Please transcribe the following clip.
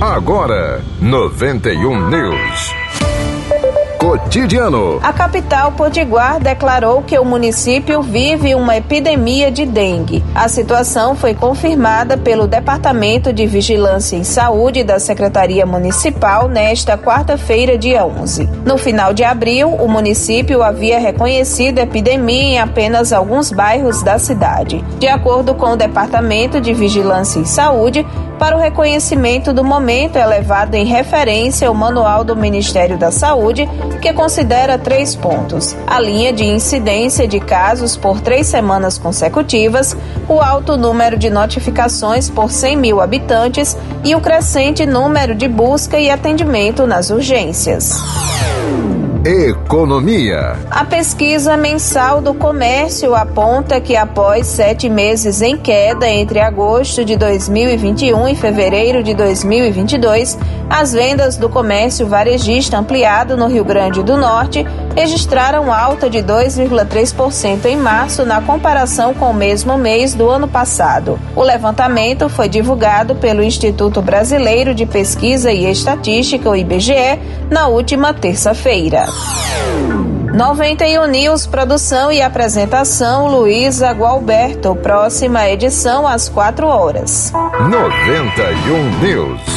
Agora, 91 News. Cotidiano. A capital Potiguar declarou que o município vive uma epidemia de dengue. A situação foi confirmada pelo Departamento de Vigilância em Saúde da Secretaria Municipal nesta quarta-feira, dia 11. No final de abril, o município havia reconhecido a epidemia em apenas alguns bairros da cidade. De acordo com o Departamento de Vigilância em Saúde, para o reconhecimento do momento é levado em referência o Manual do Ministério da Saúde, que considera três pontos: a linha de incidência de casos por três semanas consecutivas, o alto número de notificações por 100 mil habitantes e o crescente número de busca e atendimento nas urgências. Economia. A pesquisa mensal do comércio aponta que após sete meses em queda entre agosto de 2021 e fevereiro de 2022, as vendas do comércio varejista ampliado no Rio Grande do Norte registraram alta de 2,3% em março na comparação com o mesmo mês do ano passado. O levantamento foi divulgado pelo Instituto Brasileiro de Pesquisa e Estatística, o IBGE, na última terça-feira. 91 News, produção e apresentação Luísa Gualberto. Próxima edição às 4 horas. 91 News.